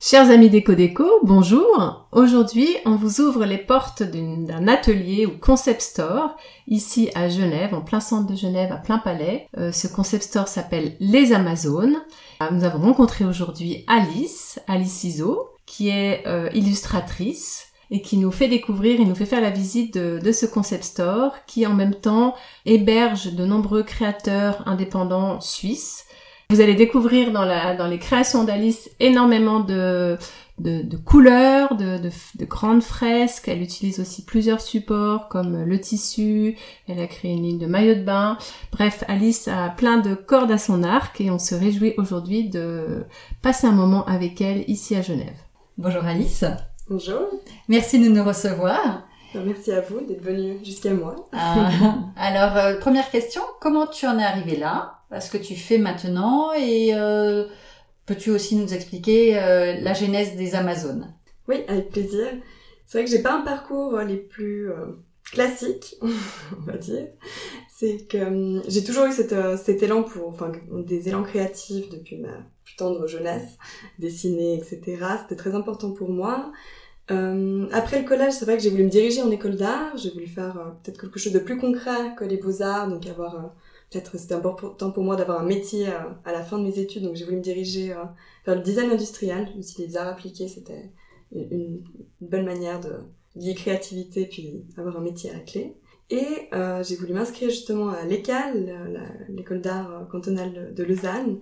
Chers amis Déco Déco, bonjour. Aujourd'hui, on vous ouvre les portes d'un atelier ou concept store ici à Genève, en plein centre de Genève, à plein palais. Euh, ce concept store s'appelle Les Amazones. Euh, nous avons rencontré aujourd'hui Alice, Alice Iso, qui est euh, illustratrice et qui nous fait découvrir et nous fait faire la visite de, ce concept store qui en même temps héberge de nombreux créateurs indépendants suisses vous allez découvrir dans, la, dans les créations d'Alice énormément de, de, de couleurs, de, de, de, grandes fresques. Elle utilise aussi plusieurs supports comme le tissu. Elle a créé une ligne de maillot de bain. Bref, Alice a plein de cordes à son arc et on se réjouit aujourd'hui de passer un moment avec elle ici à Genève. Bonjour Alice. Bonjour. Merci de nous recevoir. Merci à vous d'être venu jusqu'à moi. Ah. alors, euh, première question, comment tu en es arrivé là? Ce que tu fais maintenant et euh, peux-tu aussi nous expliquer euh, la genèse des Amazones? Oui, avec plaisir. C'est vrai que j'ai pas un parcours euh, les plus classiques, on va dire. C'est que j'ai toujours eu cet élan pour, enfin, des élans créatifs depuis ma plus tendre jeunesse, dessiner, etc. C'était très important pour moi. après le collège, c'est vrai que j'ai voulu me diriger en école d'art. J'ai voulu faire peut-être quelque chose de plus concret que les beaux-arts, donc avoir peut-être c'était important pour moi d'avoir un métier euh, à, la fin de mes études, donc j'ai voulu me diriger euh, vers le design industriel. Je me suis dit, les arts appliqués, c'était une, bonne manière de lier créativité puis avoir un métier à clé. Et euh, j'ai voulu m'inscrire justement à l'ECAL, l'école d'art cantonale de Lausanne,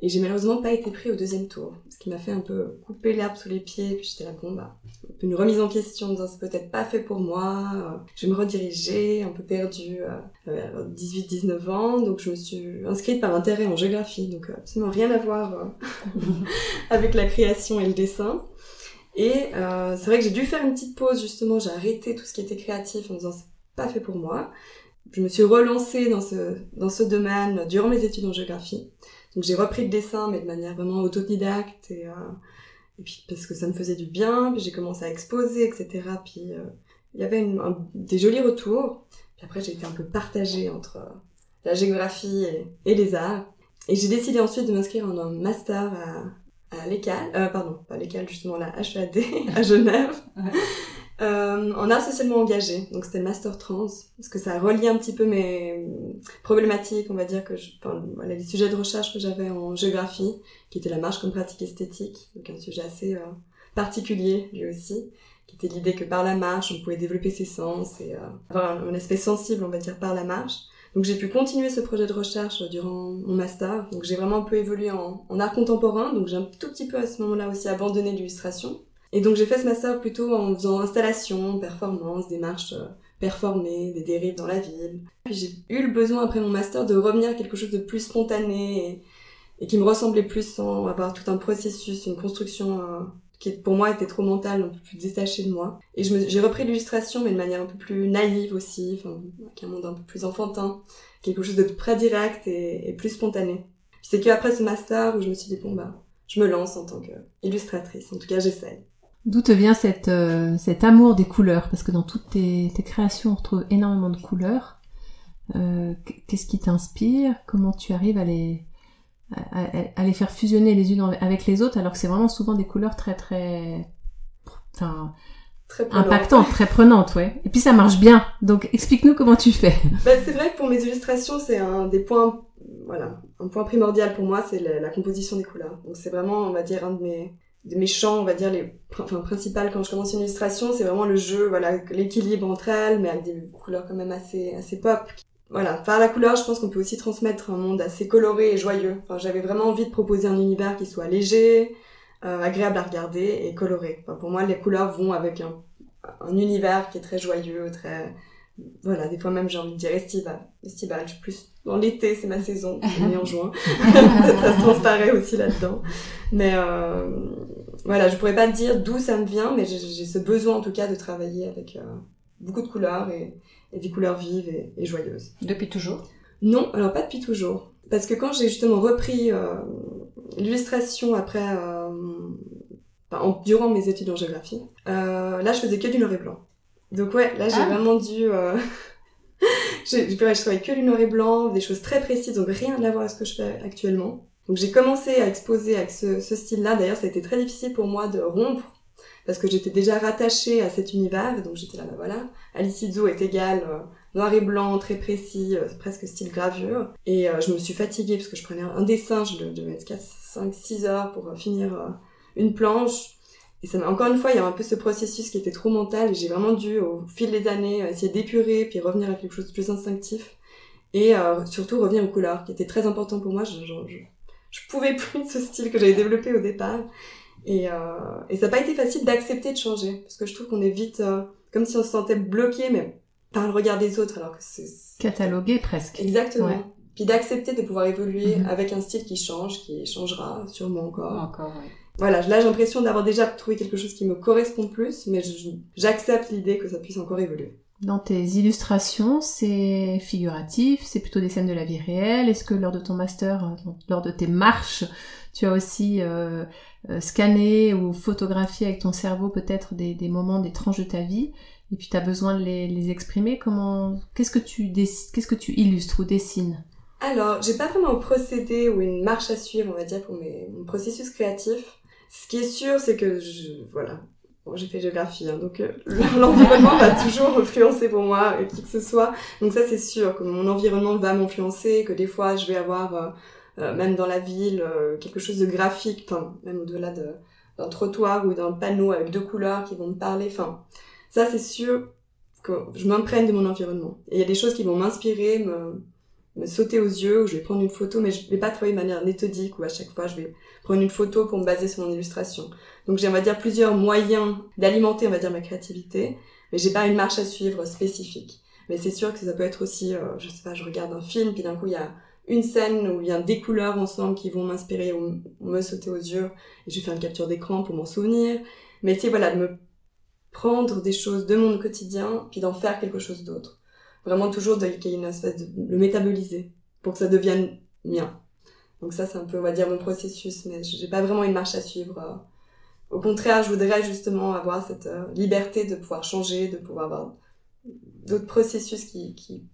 et j'ai malheureusement pas été pris au deuxième tour, ce qui m'a fait un peu couper l'herbe sous les pieds. Puis j'étais là, bon, bah, une remise en question, en disant c'est peut-être pas fait pour moi, euh, je vais me rediriger, un peu perdue, euh, 18-19 ans. Donc je me suis inscrite par intérêt en géographie, donc euh, absolument rien à voir euh, avec la création et le dessin. Et c'est vrai que j'ai dû faire une petite pause, justement, j'ai arrêté tout ce qui était créatif en disant pas fait pour moi. Je me suis relancée dans ce, dans ce domaine durant mes études en géographie. Donc j'ai repris le dessin, mais de manière vraiment autodidacte et, euh, puis parce que ça me faisait du bien. Puis j'ai commencé à exposer, etc. Puis euh, il y avait des jolis retours. Puis après j'ai été un peu partagée entre euh, la géographie et, les arts. Et j'ai décidé ensuite de m'inscrire en un master à, à pardon, pas l'ECAL, justement la HEAD à Genève euh, en art socialement engagé. Donc c'était le master trans parce que ça relie un petit peu mes problématiques, on va dire que je, enfin, voilà, les sujets de recherche que j'avais en géographie, qui était la marche comme pratique esthétique, donc un sujet assez euh, particulier lui aussi, qui était l'idée que par la marche on pouvait développer ses sens et euh, avoir un, aspect sensible, on va dire, par la marche. Donc j'ai pu continuer ce projet de recherche durant mon master. Donc j'ai vraiment un peu évolué en, en art contemporain. Donc j'ai un tout petit peu à ce moment-là aussi abandonné l'illustration. Et donc j'ai fait ce master plutôt en faisant installation, performance, démarches euh, performées, des dérives dans la ville. Puis j'ai eu le besoin après mon master de revenir à quelque chose de plus spontané et, qui me ressemblait plus sans avoir tout un processus, une construction euh, qui pour moi était trop mentale, un peu plus détachée de moi. Et j'ai repris l'illustration mais de manière un peu plus naïve aussi, avec un monde un peu plus enfantin, quelque chose de très direct et, et plus spontané. C'est qu'après ce master où je me suis dit bon bah je me lance en tant qu'illustratrice, en tout cas j'essaie. D'où te vient cette, euh, cet amour des couleurs? Parce que dans toutes tes, tes, créations, on retrouve énormément de couleurs. Euh, Qu'est-ce qui t'inspire? Comment tu arrives à les, à, à, les faire fusionner les unes avec les autres alors que c'est vraiment souvent des couleurs très très... Enfin, très impactantes, très prenantes, ouais. Et puis ça marche bien. Donc explique-nous comment tu fais. Bah, c'est vrai que pour mes illustrations, c'est un des points, voilà, un point primordial pour moi, c'est la, la, composition des couleurs. Donc c'est vraiment, on va dire, un de mes de mes champs, on va dire, les enfin, principales quand je commence une illustration, c'est vraiment le jeu, voilà, l'équilibre entre elles, mais avec des couleurs quand même assez, assez pop. Voilà, par la couleur, je pense qu'on peut aussi transmettre un monde assez coloré et joyeux. Enfin, j'avais vraiment envie de proposer un univers qui soit léger, euh, agréable à regarder et coloré. Enfin, pour moi, les couleurs vont avec un, un univers qui est très joyeux, très, voilà, des fois même j'ai envie de dire estival. Estival, je suis plus dans l'été, c'est ma saison, on est en juin. ça se transparaît aussi là-dedans. Mais euh, voilà, je pourrais pas te dire d'où ça me vient, mais j'ai ce besoin en tout cas de travailler avec euh, beaucoup de couleurs et, et des couleurs vives et, et joyeuses. Depuis toujours? Non, alors pas depuis toujours. Parce que quand j'ai justement repris euh, l'illustration après, euh, enfin, en- durant mes études en géographie, là je faisais que du noir et blanc. Donc ouais, là j'ai Ah. vraiment dû... Je travaillais que du noir et blanc, des choses très précises, donc rien à voir avec ce que je fais actuellement. Donc j'ai commencé à exposer avec ce, style-là. D'ailleurs, ça a été très difficile pour moi de rompre parce que j'étais déjà rattachée à cet univers. Donc j'étais là, bah voilà, Alice Izzo est égale euh, noir et blanc, très précis, euh, presque style gravure. Et euh, je me suis fatiguée parce que je prenais un dessin, je devais mettre 4, 5, 6 heures pour finir une planche. Et ça m'a, encore une fois, il y a un peu ce processus qui était trop mental et j'ai vraiment dû, au fil des années, essayer d'épurer puis revenir à quelque chose de plus instinctif. Et surtout revenir aux couleurs, qui était très important pour moi. Je pouvais plus de ce style que j'avais développé au départ. Et, euh, et ça n'a pas été facile d'accepter de changer, parce que je trouve qu'on est vite euh, comme si on se sentait bloqué, mais par le regard des autres, alors que c'est... Catalogué presque. Exactement. Ouais. Puis d'accepter de pouvoir évoluer Mhm. avec un style qui change, qui changera sûrement encore. Encore, oui. Voilà, là j'ai l'impression d'avoir déjà trouvé quelque chose qui me correspond plus, mais j'accepte l'idée que ça puisse encore évoluer. Dans tes illustrations, c'est figuratif, c'est plutôt des scènes de la vie réelle. Est-ce que lors de ton master, euh, lors de tes marches, tu as aussi euh, euh, scanné ou photographié avec ton cerveau peut-être des, des moments, des tranches de ta vie et puis tu as besoin de les, les exprimer? Comment Qu'est-ce que tu qu'est-ce que tu illustres ou dessines? Alors, j'ai pas vraiment un procédé ou une marche à suivre, on va dire, pour mes, mon processus créatif. Ce qui est sûr, c'est que je, voilà. J'ai fait géographie, hein, donc euh, l'environnement va toujours influencer pour moi, euh, qui que ce soit. Donc ça, c'est sûr que mon environnement va m'influencer, que des fois, je vais avoir, euh, euh, même dans la ville, quelque chose de graphique, enfin, même au-delà de- d'un trottoir ou d'un panneau avec deux couleurs qui vont me parler. Enfin, ça, c'est sûr que je m'imprègne de mon environnement. Et il y a des choses qui vont m'inspirer, me, me sauter aux yeux, où je vais prendre une photo, mais je vais pas travailler de manière méthodique, où à chaque fois je vais prendre une photo pour me baser sur mon illustration. Donc j'ai, on va dire, plusieurs moyens d'alimenter, on va dire, ma créativité, mais j'ai pas une marche à suivre spécifique. Mais c'est sûr que ça peut être aussi, euh, je sais pas, je regarde un film, puis d'un coup il y a une scène où il y a des couleurs ensemble qui vont m'inspirer ou me sauter aux yeux, et je vais faire une capture d'écran pour m'en souvenir. Mais sais, voilà, de me prendre des choses de mon quotidien, puis d'en faire quelque chose d'autre. Vraiment toujours de- qu'il y ait une espèce de le métaboliser pour que ça devienne mien. Donc ça, c'est un peu, on va dire, mon processus, mais j'ai pas vraiment une marche à suivre. euh. Au contraire, je voudrais justement avoir cette euh, liberté de pouvoir changer, de pouvoir avoir d'autres processus qui, qui,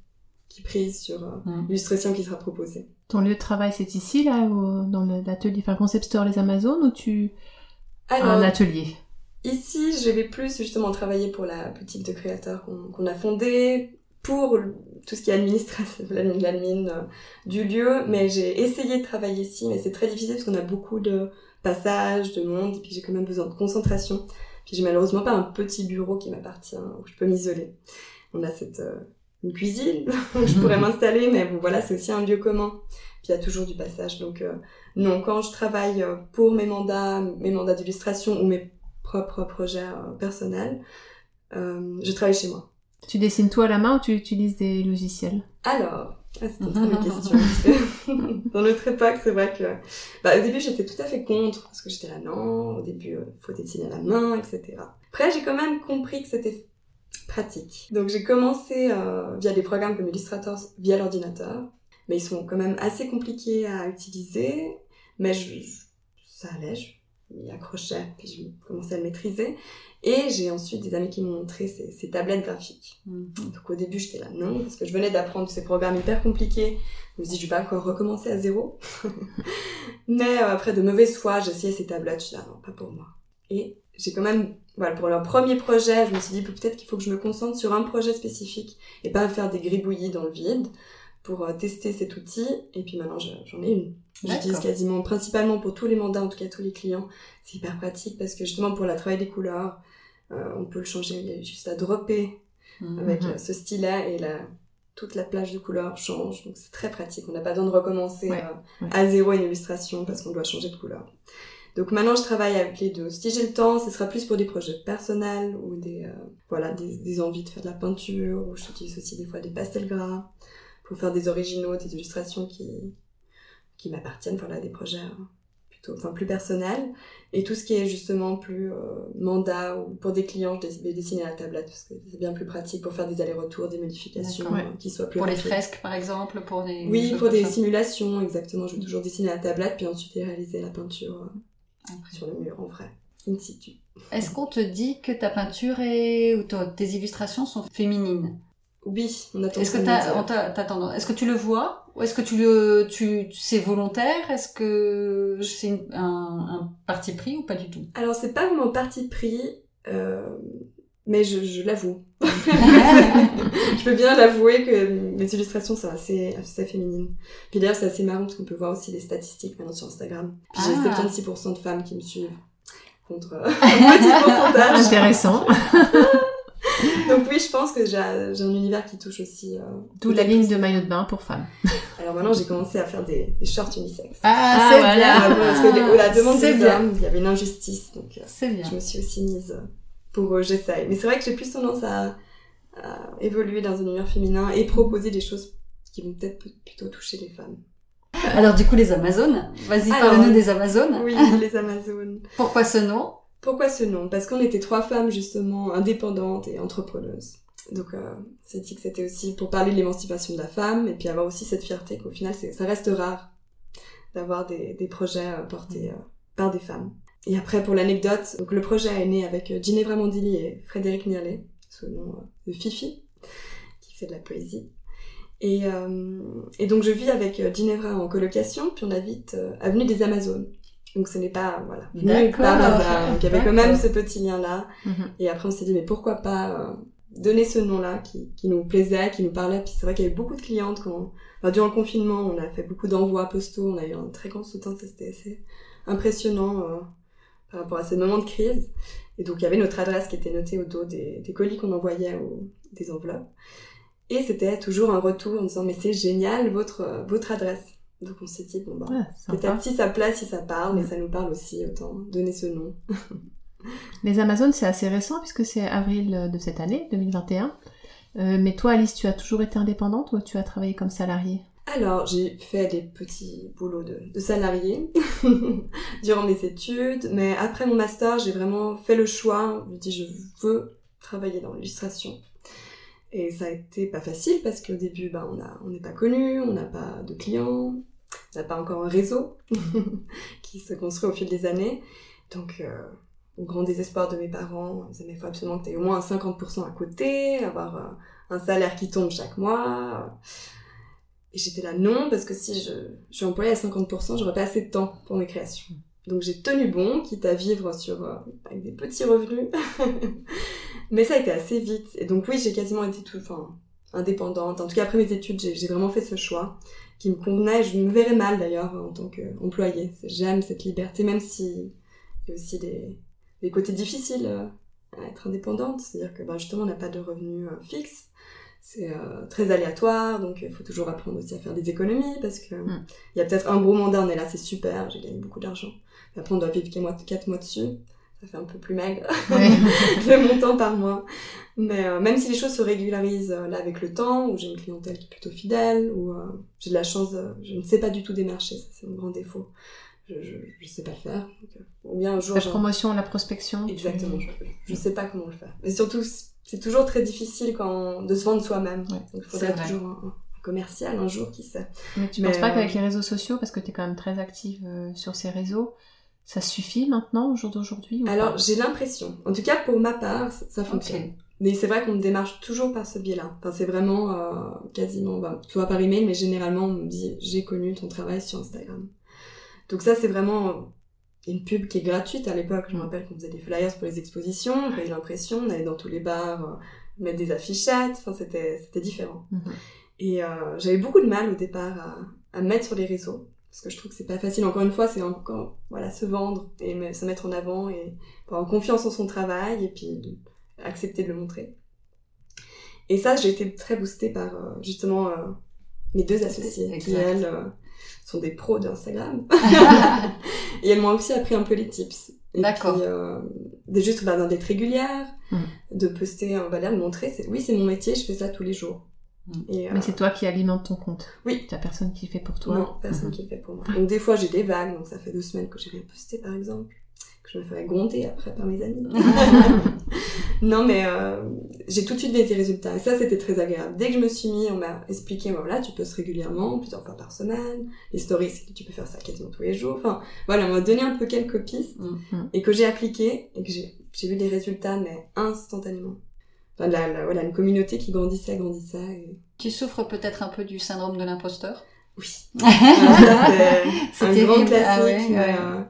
qui prisent sur euh, Mm. l'illustration qui sera proposée. Ton lieu de travail, c'est ici, là, dans l'atelier, enfin, Concept Store Les Amazones, ou tu as un Alors, atelier? Ici, je vais plus justement travailler pour la boutique de créateurs qu'on qu'on a fondée, pour tout ce qui est administratif, l'admin l'admin, euh, du lieu, mais j'ai essayé de travailler ici, mais c'est très difficile parce qu'on a beaucoup de passages, de monde, et puis j'ai quand même besoin de concentration. Puis j'ai malheureusement pas un petit bureau qui m'appartient, où je peux m'isoler. On a cette euh, une cuisine où je pourrais m'installer, mais bon voilà, c'est aussi un lieu commun. Puis il y a toujours du passage, donc euh, non, quand je travaille euh, pour mes mandats, mes mandats d'illustration ou mes propres projets euh, personnels, euh, je travaille chez moi. Tu dessines toi à la main ou tu utilises des logiciels? Alors, ah, c'est une très bonne question. Dans notre époque, c'est vrai que, bah, au début, j'étais tout à fait contre, parce que j'étais là, non, au début, euh, faut dessiner à la main, etc. Après, j'ai quand même compris que c'était pratique. Donc, j'ai commencé euh, via des programmes comme Illustrator, via l'ordinateur, mais ils sont quand même assez compliqués à utiliser, mais je, je- ça allait, je m'y accrochais, puis je commençais à le maîtriser. Et j'ai ensuite des amis qui m'ont montré ces, ces tablettes graphiques. Mhm. Donc au début, j'étais là, non, parce que je venais d'apprendre ces programmes hyper compliqués. Je me suis dit, je vais pas encore recommencer à zéro. Mais euh, après de mauvaise foi, essayé ces tablettes, je suis là, non, pas pour moi. Et j'ai quand même, voilà, pour leur premier projet, je me suis dit, peut-être qu'il faut que je me concentre sur un projet spécifique et pas faire des gribouillis dans le vide pour euh, tester cet outil. Et puis maintenant, je- j'en ai une. J'utilise quasiment, principalement pour tous les mandats, en tout cas tous les clients. C'est hyper pratique parce que justement pour la travail des couleurs, euh, on peut le changer, il y a juste à dropper Mhm. avec euh, ce stylet et la, toute la plage de couleurs change. Donc c'est très pratique. On n'a pas besoin de recommencer Ouais, euh, ouais. à zéro une illustration parce qu'on doit changer de couleur. Donc maintenant je travaille avec les deux. Si j'ai le temps, ce sera plus pour des projets personnels ou des, voilà, des, des envies de faire de la peinture ou j'utilise aussi des fois des pastels gras pour faire des originaux, des illustrations qui, qui m'appartiennent, voilà, des projets euh, plutôt, enfin plus personnel. Et tout ce qui est justement plus euh, mandat ou pour des clients, je vais dessiner à la tablette parce que c'est bien plus pratique pour faire des allers-retours, des modifications euh, qui soient plus Pour les fresques, par exemple, pour des... Oui, pour des ça. simulations, exactement. Je vais toujours dessiner à la tablette, puis ensuite réaliser la peinture Après. sur le mur en vrai, in situ. Est-ce qu'on te dit que ta peinture est... ou tes illustrations sont féminines? Oui, on attend Est-ce que t'as, est-ce que tu le vois ou est-ce que tu le, tu, c'est volontaire? Est-ce que c'est un, un parti pris ou pas du tout? Alors, c'est pas vraiment parti pris, euh, mais je, je l'avoue. je peux bien l'avouer que mes illustrations sont assez, assez féminines. Puis d'ailleurs, c'est assez marrant parce qu'on peut voir aussi les statistiques maintenant sur Instagram. Puis j'ai Ah. 76% de femmes qui me suivent contre un petit pourcentage. Intéressant. Donc oui, je pense que j'ai un univers qui touche aussi. euh, D'où la ligne de maillot de bain pour femmes. Alors maintenant, j'ai commencé à faire des, des shorts unisexes. Ah, c'est voilà. Ah, bon, parce que les- la demande des bien. hommes, il y avait une injustice, donc euh, C'est bien. je me suis aussi mise euh, pour j'essaye. Mais c'est vrai que j'ai plus tendance à, à évoluer dans un univers féminin et proposer des choses qui vont peut-être plutôt toucher les femmes. Alors du coup, les Amazones. Vas-y, parle-nous des Amazones. Oui, les Amazones. Pourquoi ce nom? Pourquoi ce nom? Parce qu'on était trois femmes justement indépendantes et entrepreneuses. Donc euh, c'est dit que c'était aussi pour parler de l'émancipation de la femme et puis avoir aussi cette fierté qu'au final ça reste rare d'avoir des, projets euh, portés euh, par des femmes. Et après pour l'anecdote, le projet est né avec Ginevra Mondilli et Frédéric Nierlet, sous le nom de Fifi, qui fait de la poésie. Et, et donc je vis avec Ginevra en colocation, puis on habite avenue des Amazones. Donc ce n'est pas voilà par hasard. Donc il y avait quand même ce petit lien là. Mhm. Et après, on s'est dit, mais pourquoi pas euh, donner ce nom-là qui, qui nous plaisait, qui nous parlait. Puis c'est vrai qu'il y avait beaucoup de clientes quand, enfin, durant le confinement, on a fait beaucoup d'envois postaux, on a eu un très grand soutien, c'était assez impressionnant euh, par rapport à ces moments de crise. Et donc, il y avait notre adresse qui était notée au dos des, des colis qu'on envoyait ou des enveloppes. Et c'était toujours un retour en disant, mais c'est génial votre, euh, votre adresse. Donc on s'est dit, bon bah, Ouais, peut-être si ça plaît, si ça parle, mais Mm. ça nous parle aussi, autant donner ce nom. Les Amazones, c'est assez récent puisque c'est avril de cette année, 2021. Euh, mais toi, Alice, tu as toujours été indépendante ou tu as travaillé comme salariée? Alors, j'ai fait des petits boulots de, de salarié durant mes études, mais après mon master, j'ai vraiment fait le choix, je me dis je veux travailler dans l'illustration. Et ça a été pas facile parce qu'au début, bah, on a- on n'est pas connu, on n'a pas de clients, pas encore un réseau qui se construit au fil des années. Donc, euh, au grand désespoir de mes parents, ils disaient, il faut absolument que tu aies au moins un 50% à côté, avoir euh, un salaire qui tombe chaque mois. Et j'étais là, non, parce que si je, je suis employée à 50%, j'aurais pas assez de temps pour mes créations. Donc j'ai tenu bon, quitte à vivre sur, euh, avec des petits revenus. Mais ça a été assez vite. Et donc oui, j'ai quasiment été tout, enfin, indépendante. En tout cas, après mes études, j'ai vraiment fait ce choix qui me convenait. Je me verrais mal d'ailleurs en tant qu'employée. J'aime cette liberté, même si il y a aussi des, des côtés difficiles euh, à être indépendante. C'est-à-dire que bah, justement, on n'a pas de revenus euh, fixes. C'est euh, très aléatoire, donc il faut toujours apprendre aussi à faire des économies parce que il Mm. y a peut-être un gros mandat, on est là, c'est super, j'ai gagné beaucoup d'argent. Après, on doit vivre 4 mois, quatre mois dessus. Ça fait un peu plus maigre Ouais. le montant par mois. Mais euh, même si les choses se régularisent euh, là avec le temps, où j'ai une clientèle qui est plutôt fidèle, où euh, j'ai de la chance, euh, je ne sais pas du tout démarcher, ça c'est mon grand défaut. Je, je sais pas le faire. Donc, ou bien un jour. La promotion, la prospection. tu- Exactement, je, je sais pas comment le faire. Mais surtout, c'est toujours très difficile quand, de se vendre soi-même. Ouais, Donc il faudrait toujours un, un commercial un jour, qui sait. Mais tu Mais, penses pas qu'avec les réseaux sociaux, parce que tu es quand même très active sur ces réseaux, ça suffit maintenant, au jour d'aujourd'hui ou Alors j'ai l'impression, en tout cas pour ma part, ça, fonctionne. Mais c'est vrai qu'on me démarche toujours par ce biais-là. Enfin, c'est vraiment euh, quasiment, bah, soit par email, mais généralement on me dit j'ai connu ton travail sur Instagram. Donc ça c'est vraiment une pub qui est gratuite à l'époque. Je me rappelle qu'on faisait des flyers pour les expositions, on payait l'impression, on allait dans tous les bars euh, mettre des affichettes. Enfin c'était c'était différent. Mhm. Et euh, j'avais beaucoup de mal au départ à, à me mettre sur les réseaux. Parce que je trouve que c'est pas facile. Encore une fois, c'est encore, voilà, se vendre et se mettre en avant et avoir confiance en son travail et puis accepter de le montrer. Et ça, j'ai été très boostée par, euh, justement, euh, mes deux associées qui, elles, euh, sont des pros d'Instagram. et elles m'ont aussi appris un peu les tips. D'accord. euh, de juste bah, d'être régulière, Mhm. de poster, euh, voilà, de montrer, oui, c'est mon métier, je fais ça tous les jours. Et, Mais euh, c'est toi qui alimente ton compte. Oui. T'as personne qui fait pour toi. Non, personne Mhm. qui le fait pour moi. Donc des fois j'ai des vagues, donc ça fait deux semaines que j'ai rien posté par exemple, que je me ferais gronder après par mes amis. non mais euh, j'ai tout de suite vu des résultats et ça c'était très agréable. Dès que je me suis mis, on m'a expliqué, voilà, tu postes régulièrement, plusieurs fois par semaine, les stories, c'est que tu peux faire ça quasiment tous les jours. Enfin voilà, on m'a donné un peu quelques pistes Mhm. et que j'ai appliquées et que j'ai vu des résultats mais instantanément. Enfin, la, la- voilà, une communauté qui grandissait, grandissait. Et... Tu souffres peut-être un peu du syndrome de l'imposteur Oui. Ça, c'est un terrible. grand classique. Ah ouais, ouais. euh,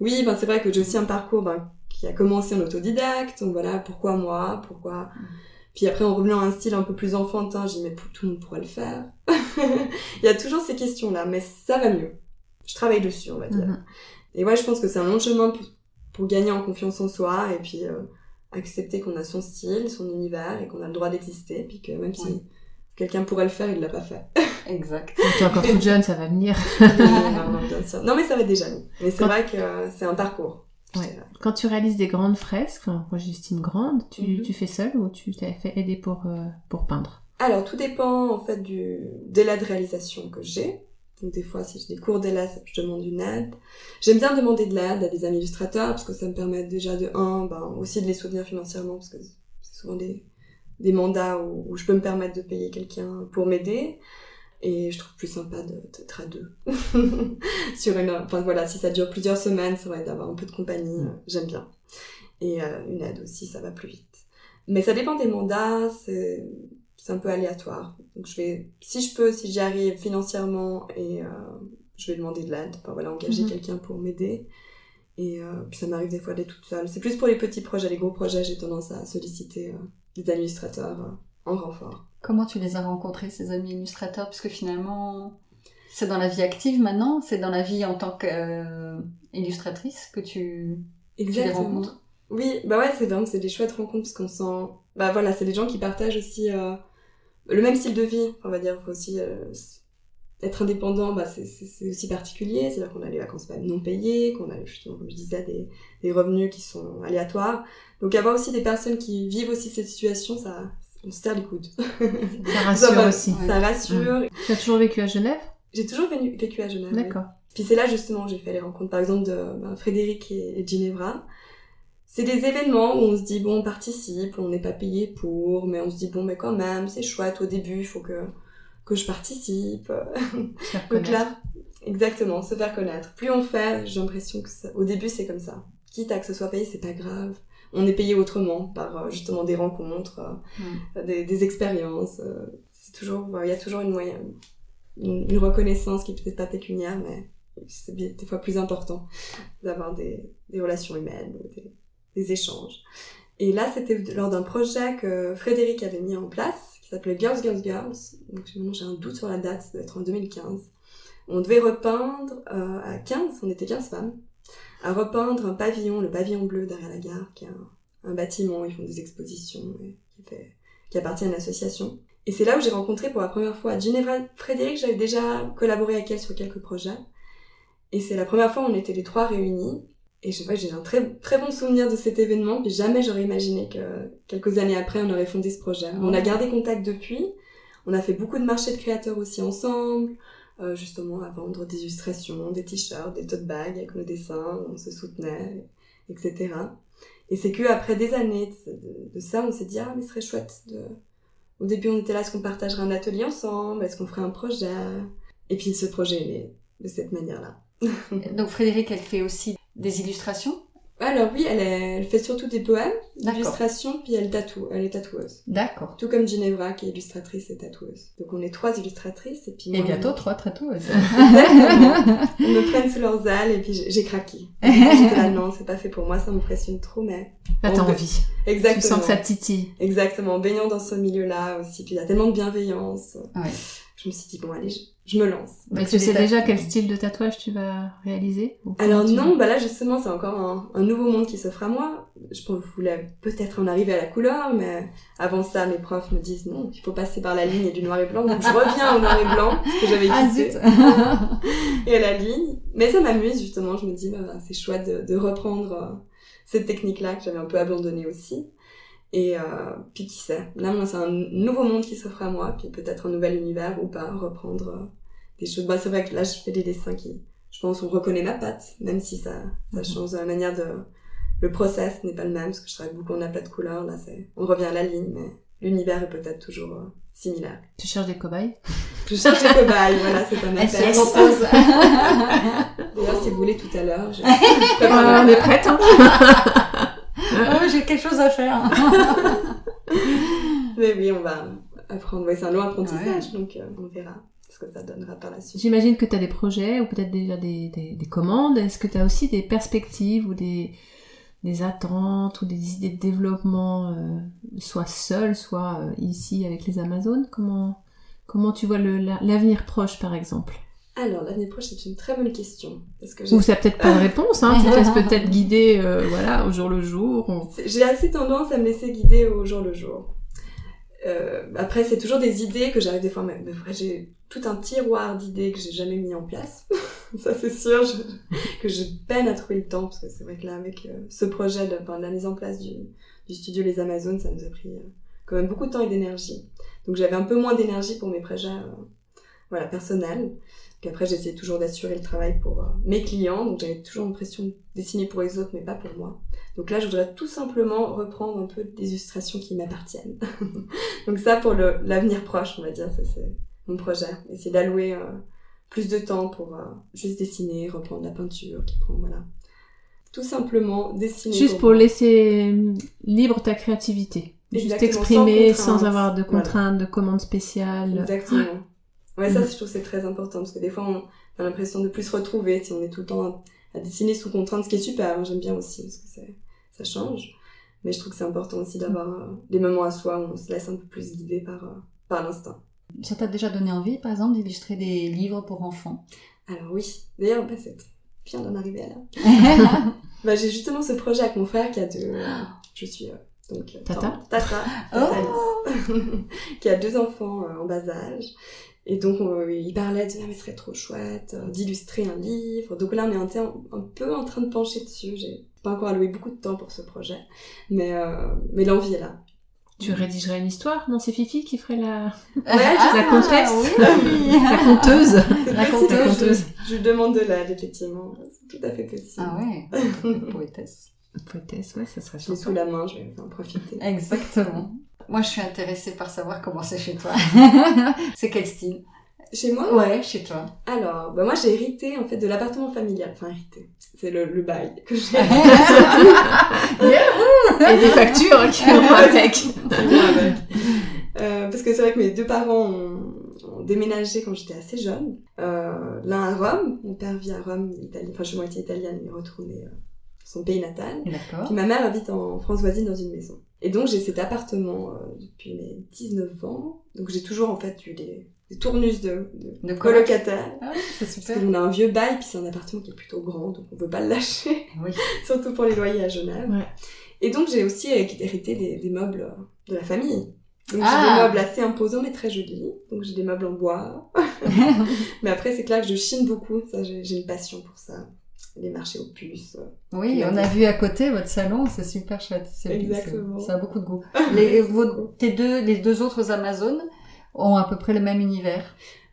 oui, ben, c'est vrai que j'ai aussi un parcours ben, qui a commencé en autodidacte. Donc voilà, pourquoi moi Pourquoi Mm. Puis après, en revenant à un style un peu plus enfantin, j'ai dit, mais tout le monde pourrait le faire. Il y a toujours ces questions-là, mais ça va mieux. Je travaille dessus, on va dire. Mhm. Et ouais, je pense que c'est un long chemin pour, pour gagner en confiance en soi et puis euh, accepter qu'on a son style, son univers et qu'on a le droit d'exister. Puis que même si Oui. quelqu'un pourrait le faire, il l'a pas fait. Exact. T'es encore toute jeune, ça va venir. non, non, bien sûr. Non, mais ça va déjà mieux. Mais c'est Quand- vrai que euh, c'est un parcours. Ouais. Quand tu réalises des grandes fresques, moi j'estime grandes, tu, Mhm. tu fais seul ou tu t'es fait aider pour, euh, pour peindre? Alors, tout dépend en fait du délai de réalisation que j'ai. Donc, des fois, si j'ai des cours ça- je demande une aide. J'aime bien demander de l'aide à des amis illustrateurs parce que ça me permet déjà de, un, ben, aussi de les soutenir financièrement parce que c'est souvent des, des mandats où, où je peux me permettre de payer quelqu'un pour m'aider. Et je trouve plus sympa de- d'être à deux. Sur une, enfin voilà, si ça dure plusieurs semaines, c'est vrai d'avoir un peu de compagnie, euh, j'aime bien. Et euh, une aide aussi, ça va plus vite. Mais ça dépend des mandats, c'est c'est un peu aléatoire. Donc je vais, si je peux, si j'y arrive financièrement, et euh, je vais demander de l'aide. Enfin voilà, engager Mhm. quelqu'un pour m'aider. Et euh, puis ça m'arrive des fois d'être toute seule. C'est plus pour les petits projets, les gros projets, j'ai tendance à solliciter des illustrateurs euh, en renfort. Comment tu les as rencontrés, ces amis illustrateurs Parce que finalement, c'est dans la vie active maintenant, c'est dans la vie en tant qu'illustratrice que tu, tu les rencontres? Oui, bah ouais, c'est vraiment, c'est des chouettes rencontres parce qu'on sent, bah voilà, c'est des gens qui partagent aussi euh, le même style de vie. On va dire, faut aussi euh, être indépendant, bah c'est- aussi particulier. C'est-à-dire qu'on a les vacances pas non payées, qu'on a justement, comme je disais, des, des revenus qui sont aléatoires. Donc avoir aussi des personnes qui vivent aussi cette situation, ça, on se serre les coudes. Ça rassure Ça aussi. Ouais. Rassure. Tu as toujours vécu à Genève? J'ai toujours vécu à Genève. D'accord. Puis c'est là justement j'ai fait les rencontres, par exemple, de ben, Frédéric et, et Ginevra. C'est des événements où on se dit, bon, on participe, on n'est pas payé pour, mais on se dit, bon, mais quand même, c'est chouette, au début, il faut que, que je participe. Se faire Donc connaître. là, exactement, se faire connaître. Plus on fait, j'ai l'impression que ça- au début, c'est comme ça. Quitte à que ce soit payé, c'est pas grave. On est payé autrement, par euh, justement des rencontres, euh, des, des expériences. euh, c'est toujours, il y a toujours une moyen, une, une reconnaissance qui est peut-être pas pécuniaire, mais c'est des fois plus important d'avoir des, des relations humaines, des, des échanges. Et là, c'était lors d'un projet que Frédéric avait mis en place, qui s'appelait Girls, Girls, Girls. Donc j'ai un doute sur la date, ça doit être en 2015. On devait repeindre euh, à 15, on était 15 femmes, à repeindre un pavillon, le pavillon bleu derrière la gare, qui est un, bâtiment, ils font des expositions, qui, appartient à une association. Et c'est là où j'ai rencontré pour la première fois Ginevra Frédéric, j'avais déjà collaboré avec elle sur quelques projets. Et c'est la première fois où on était les trois réunis. Et je sais pas, j'ai un très, très bon souvenir de cet événement, puis jamais j'aurais imaginé que quelques années après, on aurait fondé ce projet. On a gardé contact depuis. On a fait beaucoup de marchés de créateurs aussi ensemble, euh, justement à vendre des illustrations, des t-shirts, des tote bags avec nos dessins, on se soutenait, etc. Et c'est que après des années de, de- de ça, on s'est dit, ah, mais ce serait chouette de... Au début, on était là, est-ce qu'on partagerait un atelier ensemble? Est-ce qu'on ferait un projet? Et puis ce projet est né de cette manière-là. Donc Frédéric, elle fait aussi des illustrations Alors oui, elle, est- elle fait surtout des poèmes, illustrations, puis elle tatoue, elle est tatoueuse. D'accord. Tout comme Ginevra qui est illustratrice et tatoueuse. Donc on est trois illustratrices et puis Et moi, bientôt trois tatoueuses. Ils me prennent sous leurs ailes et puis j'ai craqué. J'étais là, non, c'est pas fait pour moi, ça m'impressionne trop, mais Là, t'as envie. Tu exactement. sens que ça titille. Exactement, baignant dans ce milieu-là aussi, puis il y a tellement de bienveillance. Ouais. Je me suis dit, bon, allez, je, je me lance. Mais tu sais déjà quel style de tatouage tu vas réaliser Alors non, bah là justement c'est encore un, un nouveau monde qui s'offre à moi. Je voulais peut-être en arriver à la couleur, mais avant ça mes profs me disent non, il faut passer par la ligne et du noir et blanc. Donc je reviens au noir et blanc, ce que j'avais Ah quitté, zut et à la ligne. Mais ça m'amuse justement, je me dis bah, c'est chouette de, de reprendre euh, cette technique-là que j'avais un peu abandonnée aussi. Et euh, puis qui sait, là moi c'est un nouveau monde qui s'offre à moi, puis peut-être un nouvel univers ou pas, reprendre euh, des choses. Bah c'est vrai que là je fais des dessins qui, je pense, on reconnaît ma patte, même si ça, ça Mhm. change la manière de... Le process n'est pas le même, parce que je travaille beaucoup en aplat de couleurs, là c'est... On revient à la ligne, mais l'univers est peut-être toujours euh, similaire. Tu cherches des cobayes? Je cherche des cobayes, voilà, c'est un appel. D'ailleurs, si vous voulez tout à l'heure, je... Voilà, on est prête. Hein oh, j'ai quelque chose à faire. Mais oui, on va apprendre. Ouais, c'est un long apprentissage, donc euh, on verra ce que ça donnera par la suite. J'imagine que tu as des projets ou peut-être déjà des, des, des commandes. Est-ce que tu as aussi des perspectives ou des, des attentes ou des idées de développement, euh, soit seul, soit euh, ici avec les Amazones? Comment, comment tu vois l'avenir proche par exemple? Alors, l'avenir proche, c'est une très bonne question. Parce que Ou ça peut-être pas de réponse, hein, tu te laisses peut-être guider euh, voilà, au jour le jour. on- j'ai assez tendance à me laisser guider au jour le jour. Euh, après, c'est toujours des idées que j'arrive des fois, après, j'ai tout un tiroir d'idées que j'ai jamais mis en place. ça, c'est sûr, je- que je peine à trouver le temps, parce que c'est vrai que là, avec euh, ce projet de, enfin, de la mise en place du, du studio Les Amazones, ça nous a pris euh, quand même beaucoup de temps et d'énergie. Donc, j'avais un peu moins d'énergie pour mes projets euh, voilà, personnels. Puis après, j'essayais toujours d'assurer le travail pour euh, mes clients, donc j'avais toujours l'impression de dessiner pour les autres, mais pas pour moi. Donc là, je voudrais tout simplement reprendre un peu des illustrations qui m'appartiennent. Donc ça, pour l'avenir proche, on va dire, ça c'est mon projet. Essayer d'allouer euh, plus de temps pour euh, juste dessiner, reprendre la peinture, qui prend, voilà. Tout simplement dessiner. Juste pour laisser libre ta créativité. Juste Exactement, exprimer sans avoir de Voilà. contraintes, de commandes spéciales. Exactement. Ouais, ça, Mhm. je trouve que c'est très important, parce que des fois, on a l'impression de plus se retrouver si on est tout le temps à, à dessiner sous contrainte, ce qui est super, hein, j'aime bien aussi, parce que ça change. Mais je trouve que c'est important aussi d'avoir euh, des moments à soi où on se laisse un peu plus guider par, euh, par l'instinct. Ça t'a déjà donné envie, par exemple, d'illustrer des livres pour enfants? Alors oui, d'ailleurs, bah, c'est bien d'en arriver à là. Bah, j'ai justement ce projet avec mon frère qui a deux... euh, je suis... euh, donc, Tata Tata, Tata Alice, qui a deux enfants en bas âge. Et donc, on- il parlait de, ah, mais ce serait trop chouette euh, d'illustrer un livre. Donc là, on est un, peu en train de pencher dessus. J'ai pas encore alloué beaucoup de temps pour ce projet. Mais, euh, mais l'envie est là. Tu rédigerais une histoire? Non, c'est Fifi qui ferait la, Ah, la comtesse. oui. la conteuse. La possible, conteuse. Je, je lui demande de l'aide, effectivement. C'est tout à fait possible. Ah ouais, poétesse. Poétesse, ouais, ça serait sympa. sous la main, je vais en profiter. Exactement. Moi, je suis intéressée par savoir comment c'est chez toi. c'est quel style? Chez moi? Ouais, chez toi. Alors, bah moi j'ai hérité en fait de l'appartement familial. Enfin, hérité. C'est le, le bail que j'ai Et des factures qui vont avec. Euh, parce que c'est vrai que mes deux parents ont, ont déménagé quand j'étais assez jeune. Euh, L'un à Rome, mon père vit à Rome, Italie. Enfin, je suis moitié italienne, il est retourné euh, dans son pays natal. D'accord. Puis ma mère habite en France voisine dans une maison. Et donc j'ai cet appartement euh, depuis mes 19 ans. Donc j'ai toujours en fait eu des, des tournus de, de, De colocataires. Ah c'est Parce super. qu'on a un vieux bail, puis c'est un appartement qui est plutôt grand, donc on peut pas le lâcher. Oui. surtout pour les loyers à Genève. Ouais. Et donc j'ai aussi hérité des, des meubles de la famille. Donc j'ai Ah. des meubles assez imposants mais très jolis. Donc j'ai des meubles en bois. mais après c'est clair que je chine beaucoup, ça j'ai une passion pour ça. Les marchés aux puces. euh. Oui, on a vu à côté votre salon, c'est super chouette. C'est- Exactement. Ça a beaucoup de goût. Les, vos- tes deux, les deux autres Amazones ont à peu près le même univers.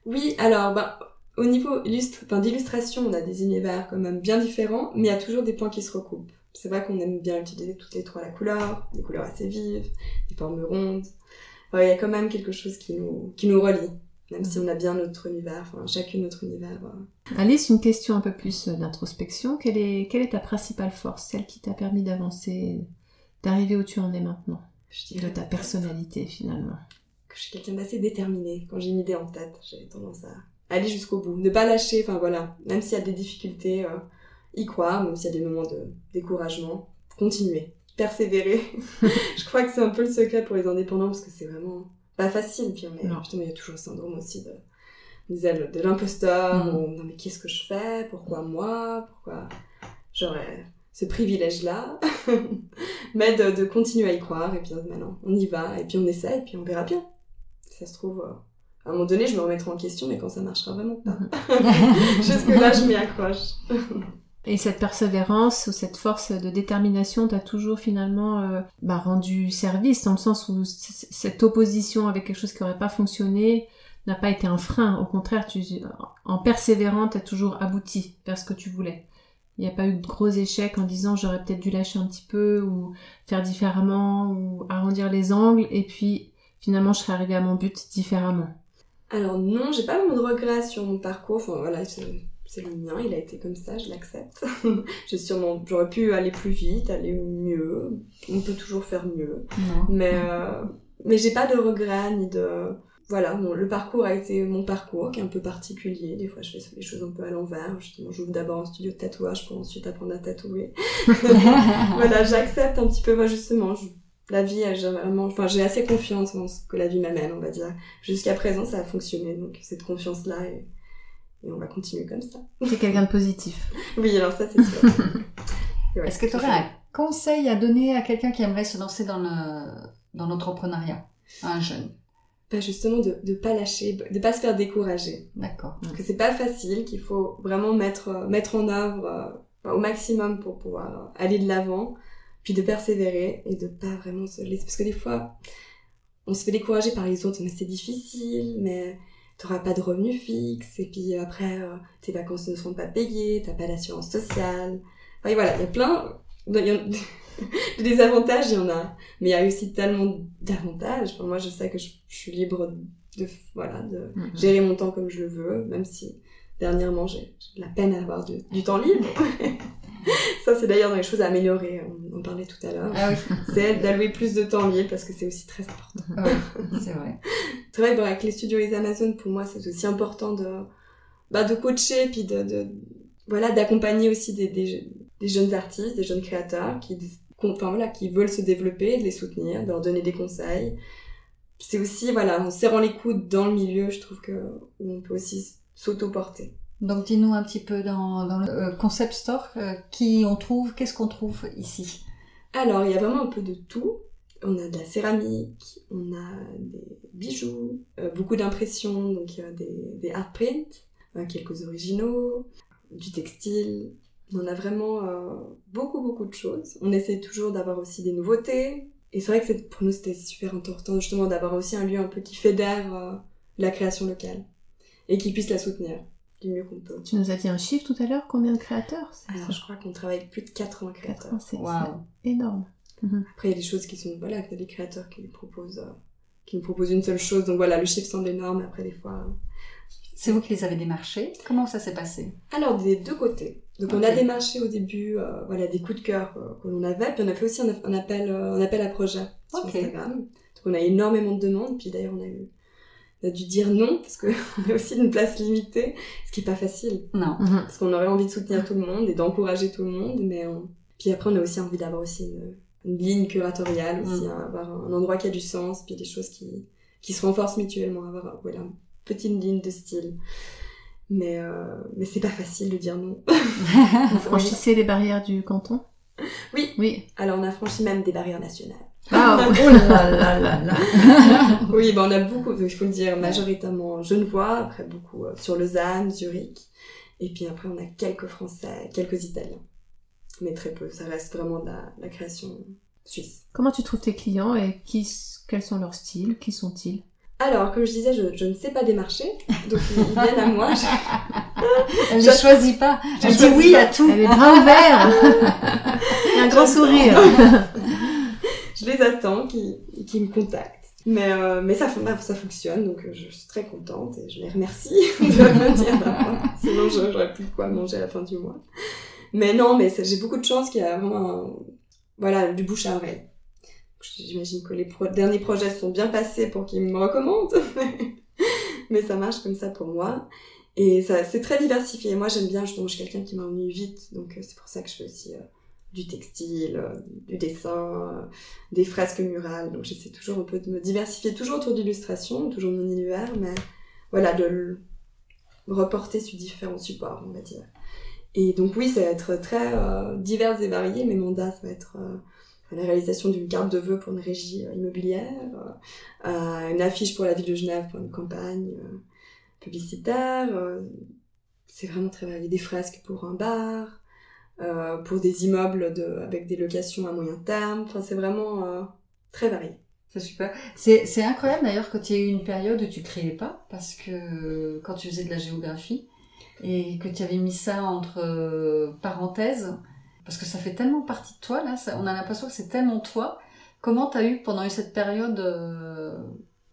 Oui, alors bah, au niveau d'illustration, on a des univers quand même bien différents, mais il y a toujours des points qui se recoupent. C'est vrai qu'on aime bien utiliser toutes les trois la couleur, des couleurs assez vives, des formes rondes. Enfin, il y a quand même quelque chose qui nous, qui nous relie, même si on a bien notre univers, enfin chacune notre univers. euh. Alice, une question un peu plus euh, d'introspection. Quelle est, quelle est ta principale force, celle qui t'a permis d'avancer, d'arriver où tu en es maintenant? Je De dirais ta personnalité finalement. Que je suis quelqu'un d'assez déterminé. Quand j'ai une idée en tête, j'ai tendance à aller jusqu'au bout, ne pas lâcher, enfin voilà, même s'il y a des difficultés, euh, y croire, même s'il y a des moments de découragement, continuer, persévérer. je crois que c'est un peu le secret pour les indépendants parce que c'est vraiment pas facile. Puis on est, Non. justement, il y a toujours le syndrome aussi de, de l'imposteur, Mhm. ou non mais qu'est-ce que je fais, pourquoi moi, pourquoi? J'aurais ce privilège-là, mais de, de continuer à y croire et puis maintenant on y va et puis on essaie et puis on verra bien. Si ça se trouve, euh, à un moment donné je me remettrai en question mais quand ça marchera vraiment pas. Jusque là je m'y accroche. Et cette persévérance ou cette force de détermination t'a toujours finalement euh, bah, rendu service dans le sens où cette opposition avec quelque chose qui n'aurait pas fonctionné n'a pas été un frein. Au contraire, tu, en persévérant, tu as toujours abouti vers ce que tu voulais. Il n'y a pas eu de gros échecs en disant j'aurais peut-être dû lâcher un petit peu ou faire différemment ou arrondir les angles et puis finalement je serais arrivée à mon but différemment. Alors non, j'ai pas vraiment de regrets sur mon parcours. Enfin voilà, c'est le mien, il a été comme ça, je l'accepte. j'ai sûrement, j'aurais pu aller plus vite, aller mieux. On peut toujours faire mieux. Mais euh, mais j'ai pas de regrets ni de voilà, le parcours a été mon parcours, qui est un peu particulier. Des fois, je fais les choses un peu à l'envers. Justement, j'ouvre d'abord un studio de tatouage pour ensuite apprendre à tatouer. voilà, j'accepte un petit peu, moi, justement. la vie, j'ai vraiment, enfin, j'ai assez confiance en ce que la vie m'amène, on va dire. Jusqu'à présent, ça a fonctionné, donc cette confiance-là, et, on va continuer comme ça. C'est quelqu'un de positif. oui, alors ça, c'est sûr. Est-ce que tu aurais un conseil à donner à quelqu'un qui aimerait se lancer dans le, dans l'entrepreneuriat? Un jeune? pas justement de ne pas lâcher, de pas se faire décourager. D'accord. Que c'est pas facile, qu'il faut vraiment mettre, euh, mettre en œuvre euh, au maximum pour pouvoir euh, aller de l'avant, puis de persévérer et de pas vraiment se laisser. Parce que des fois, on se fait décourager par les autres, mais c'est difficile, mais t'auras pas de revenus fixes, et puis après, tes vacances ne seront pas payées, t'as pas d'assurance sociale. Enfin, voilà, il y a plein, des avantages, il y en a. Mais il y a aussi tellement d'avantages. Enfin, moi, je sais que je, suis libre de, voilà, de mm-hmm. gérer mon temps comme je le veux, même si dernièrement, j'ai la peine à avoir du, temps libre. Ça, c'est d'ailleurs dans les choses à améliorer. On en parlait tout à l'heure. Ah c'est d'allouer plus de temps libre parce que c'est aussi très important. c'est vrai. C'est vrai, avec les studios et les Amazon, pour moi, c'est aussi important de, bah, de coacher, puis de, de voilà, d'accompagner aussi des, des, des, jeunes artistes, des jeunes créateurs qui enfin voilà, qui veulent se développer, de les soutenir, de leur donner des conseils. C'est aussi, voilà, en serrant les coudes dans le milieu, je trouve que on peut aussi s'auto-porter. Donc dis-nous un petit peu dans, le euh, concept store, euh, qui on trouve, qu'est-ce qu'on trouve ici? Alors, il y a vraiment un peu de tout. On a de la céramique, on a des bijoux, euh, beaucoup d'impressions, donc des, des art prints, quelques originaux, du textile, on a vraiment euh, beaucoup, beaucoup de choses. On essaie toujours d'avoir aussi des nouveautés. Et c'est vrai que pour nous, c'était super important justement d'avoir aussi un lieu un peu qui fédère euh, la création locale et qui puisse la soutenir du mieux qu'on peut. Tu nous as dit un chiffre tout à l'heure, combien de créateurs Alors, je crois qu'on travaille avec plus de 80 créateurs. C'est énorme. Mhm. Après, il y a des choses qui sont, voilà, il y a des créateurs qui nous proposent, euh, qui nous proposent une seule chose. Donc voilà, le chiffre semble énorme. Après, des fois, c'est vous qui les avez démarchés. Comment ça s'est passé? Alors, des deux côtés. Donc, on a démarché au début euh, voilà, des coups de cœur euh, que l'on avait, puis on a fait aussi un, appel, euh, un appel à projet sur Instagram. Donc, on a énormément de demandes, puis d'ailleurs, on a eu on a dû dire non parce qu'on a aussi une place limitée, ce qui est pas facile. Non. Mhm. Parce qu'on aurait envie de soutenir tout le monde et d'encourager tout le monde, mais puis après on a aussi envie d'avoir aussi une, ligne curatoriale, aussi mhm. avoir un endroit qui a du sens, puis des choses qui, qui se renforcent mutuellement, avoir voilà, petite ligne de style. Mais, euh, mais c'est pas facile de dire non. Vous franchissez les barrières du canton Oui. Oui. Alors on a franchi même des barrières nationales. Ah, oh là là là là. oui, ben on a beaucoup, il faut le dire, majoritairement genevois, après beaucoup euh, sur Lausanne, Zurich. Et puis après, on a quelques Français, quelques Italiens. Mais très peu, ça reste vraiment de la, la création suisse. Comment tu trouves tes clients et qui, quels sont leurs styles? Qui sont-ils? Alors, comme je disais, je, ne sais pas démarcher, donc ils, viennent à moi. Je, ne choisis pas. Je dis oui à tout. Elle est bras ouverts. un grand sourire. Les attends, qui, me contactent. Mais, euh, ça, fonctionne, donc euh, je suis très contente et je les remercie de me dire Sinon, j'aurais plus quoi manger à la fin du mois. Mais non, mais j'ai beaucoup de chance qu'il y a vraiment voilà, du bouche à oreille. J'imagine que les derniers projets sont bien passés pour qu'ils me recommandent. Mais ça marche comme ça pour moi. Et c'est très diversifié. Moi, j'aime bien, je, je quelqu'un qui m'ennuie vite. Donc, euh, c'est pour ça que je fais aussi euh, du textile, euh, du dessin, des fresques murales. Donc, j'essaie toujours un peu de me diversifier, toujours autour d'illustration, toujours mon univers, mais voilà, de le reporter sur différents supports, on va dire. Et donc, oui, ça va être très divers et varié. Mes mandats, ça va être la réalisation d'une carte de vœux pour une régie euh, immobilière, euh, une affiche pour la ville de Genève pour une campagne euh, publicitaire. c'est vraiment très varié. Des fresques pour un bar, euh, pour des immeubles de, avec des locations à moyen terme. Enfin, c'est vraiment euh, très varié. C'est super. C'est, c'est incroyable d'ailleurs que tu aies eu une période où tu créais pas, parce que quand tu faisais de la géographie, et que tu avais mis ça entre euh, parenthèses, parce que ça fait tellement partie de toi, là, on a l'impression que c'est tellement toi. Comment tu as eu pendant cette période euh,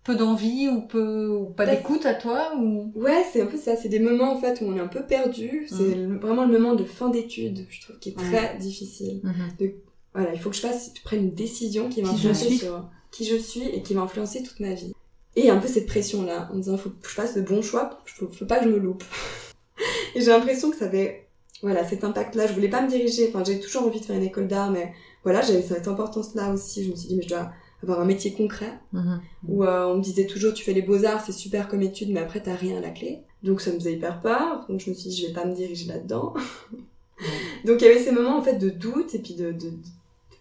peu d'envie ou peu ou pas d'écoute à toi ou? Ouais, c'est un peu ça. C'est des moments en fait où on est un peu perdu. C'est le- vraiment le moment de fin d'études, je trouve, qui est très difficile. Mhm. Voilà, il faut que je fasse, je prenne une décision qui va influencer sur qui je suis et qui va influencer toute ma vie. Et un peu cette pression-là, en disant, faut que je fasse de bons choix, faut, faut pas que je me loupe. et j'ai l'impression que ça avait, voilà, cet impact-là. Je voulais pas me diriger, enfin, j'ai toujours envie de faire une école d'art, mais voilà, j'avais cette importance-là aussi. Je me suis dit, mais je dois avoir un métier concret, Mhm. où euh, on me disait toujours, tu fais les beaux-arts, c'est super comme étude, mais après, t'as rien à la clé. Donc ça me faisait hyper peur, donc je me suis dit, je vais pas me diriger là-dedans. Donc il y avait ces moments en fait de doute et puis de, de- de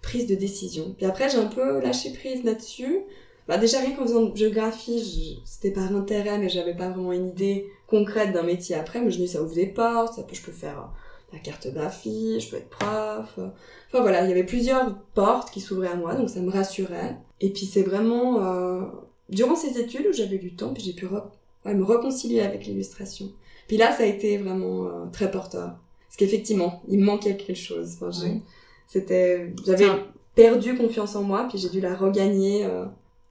prise de décision. Puis après j'ai un peu lâché prise là-dessus. Bah déjà rien qu'en faisant de géographie, c'était par intérêt mais j'avais pas vraiment une idée concrète d'un métier après. Mais je me dis ça ouvre des portes, ça peut, je peux faire la cartographie, je peux être prof. Enfin voilà, il y avait plusieurs portes qui s'ouvraient à moi donc ça me rassurait. Et puis c'est vraiment euh, durant ces études où j'avais du temps puis j'ai pu re- ouais, me réconcilier avec l'illustration. Puis là ça a été vraiment euh, très porteur. Parce qu'effectivement, il me manquait quelque chose. Enfin. C'était, j'avais perdu confiance en moi, puis j'ai dû la regagner euh,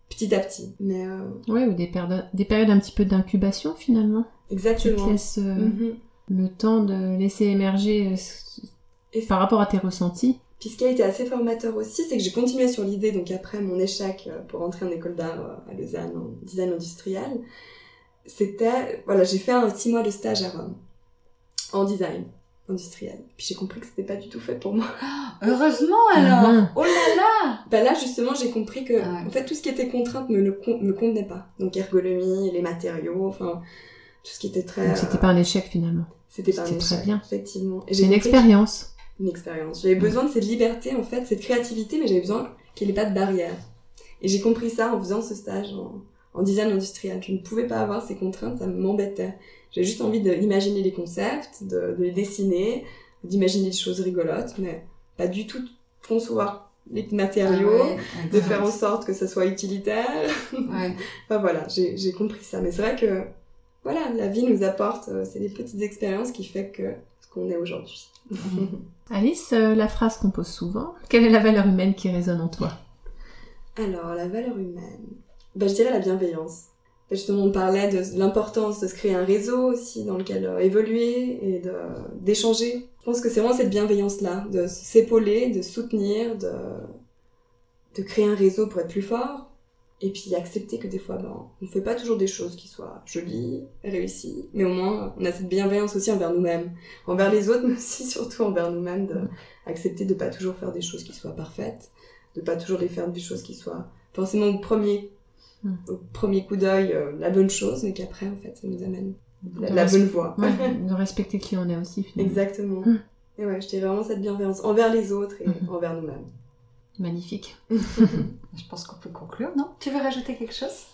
petit à petit. Mais Ouais, ou des, périodes- des périodes un petit peu d'incubation finalement. Te exactement. Mhm. Le temps de laisser émerger euh, Et par rapport à tes ressentis. Puis ce qui a été assez formateur aussi, c'est que j'ai continué sur l'idée, donc après mon échec euh, pour entrer en école d'art euh, à Lausanne en design industriel, c'était, voilà, j'ai fait un six mois de stage à Rome, en design industriel. Puis j'ai compris que c'était pas du tout fait pour moi. Heureusement alors. Mhm. Oh là là. Bah là justement j'ai compris que Ah ouais. en fait tout ce qui était contrainte me, ne con- me convenait pas. Donc ergonomie, les matériaux, enfin tout ce qui était très... Donc c'était pas un échec finalement. C'était pas un c'était très échec, bien. effectivement. C'est une expérience. Une expérience. J'avais besoin de cette liberté, en fait, cette créativité, mais j'avais besoin qu'il n'y ait pas de barrière. Et j'ai compris ça en faisant ce stage en, en design industriel. Je ne pouvais pas avoir ces contraintes, ça m'embêtait. J'avais juste envie d'imaginer les concepts, de, de les dessiner, d'imaginer des choses rigolotes, mais pas du tout de concevoir les matériaux, Ah ouais, de faire en sorte que ça soit utilitaire. Ouais. Enfin voilà, j'ai j'ai compris ça. Mais c'est vrai que voilà, la vie nous apporte, euh, c'est des petites expériences qui fait que ce qu'on est aujourd'hui. Alice, euh, la phrase qu'on pose souvent, quelle est la valeur humaine qui résonne en toi? Alors, la valeur humaine, bah, je dirais la bienveillance. Justement, on parlait de l'importance de se créer un réseau aussi dans lequel euh, évoluer et d'échanger. Je pense que c'est vraiment cette bienveillance-là, de s'épauler, de soutenir, de, de créer un réseau pour être plus fort. Et puis accepter que des fois, ben, on ne fait pas toujours des choses qui soient jolies, réussies, mais au moins on a cette bienveillance aussi envers nous-mêmes, envers les autres, mais aussi surtout envers nous-mêmes, de accepter de pas toujours faire des choses qui soient parfaites, de pas toujours les faire des choses qui soient forcément au premier, Mm. au premier coup d'œil euh, la bonne chose, mais qu'après en fait ça nous amène la, bonne voie. Ouais, de respecter qui on est aussi finalement. Exactement. Mm. Et ouais, je dirais vraiment cette bienveillance envers les autres et Mhm. envers nous-mêmes. Magnifique. Je pense qu'on peut conclure, non? Tu veux rajouter quelque chose?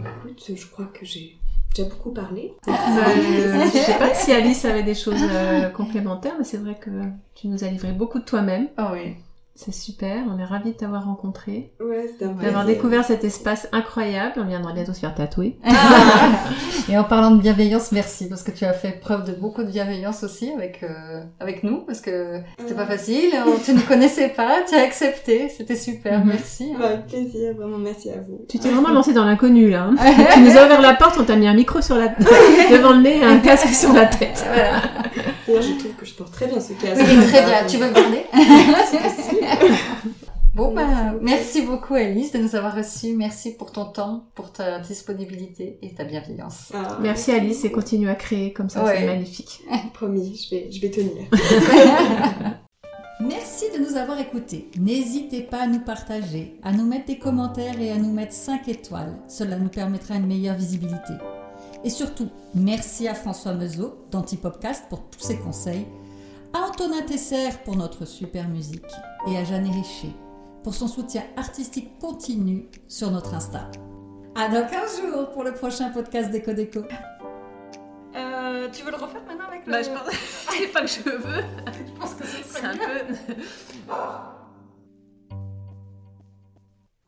Écoute, je crois que j'ai déjà beaucoup parlé. Euh, je sais pas si Alice avait des choses euh, complémentaires, mais c'est vrai que tu nous as livré beaucoup de toi-même. Ah oui. C'est super, on est ravis de t'avoir rencontré, Ouais, d'avoir découvert cet espace incroyable. On viendra bientôt se faire tatouer. Et en parlant de bienveillance, merci parce que tu as fait preuve de beaucoup de bienveillance aussi avec euh, avec nous parce que c'était pas Ouais. facile, on- tu ne connaissais pas, tu as accepté, c'était super, Mhm. merci. Ouais, avec plaisir, vraiment merci à vous. Tu t'es vraiment lancé dans l'inconnu là. hein. tu nous as ouvert la porte, on t'a mis un micro sur la devant le nez et un casque sur la tête. Voilà. D'ailleurs, je trouve que je porte très bien ce casque. Oui, très bien, tu veux le garder? C'est possible. Bon, bah, beaucoup. merci beaucoup Alice de nous avoir reçus. Merci pour ton temps, pour ta disponibilité et ta bienveillance. Ah, Merci Alice et continue à créer comme ça, Ouais. c'est magnifique. Promis, je vais, je vais tenir. Merci de nous avoir écoutés. N'hésitez pas à nous partager, à nous mettre des commentaires et à nous mettre 5 étoiles. Cela nous permettra une meilleure visibilité. Et surtout, merci à François Meuseau d'Antipopcast pour tous ses conseils, à Antonin Tesser pour notre super musique et à Jeanne Richer pour son soutien artistique continu sur notre Insta. À dans 15 jours pour le prochain podcast Déco Déco. tu veux le refaire maintenant avec Bah, je pense... c'est pas que je veux. je pense que ce c'est un peu.